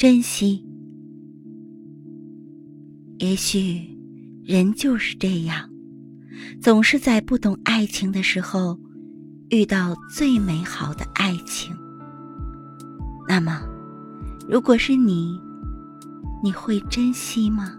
珍惜。也许人就是这样总是在不懂爱情的时候遇到最美好的爱情。那么如果是你你会珍惜吗？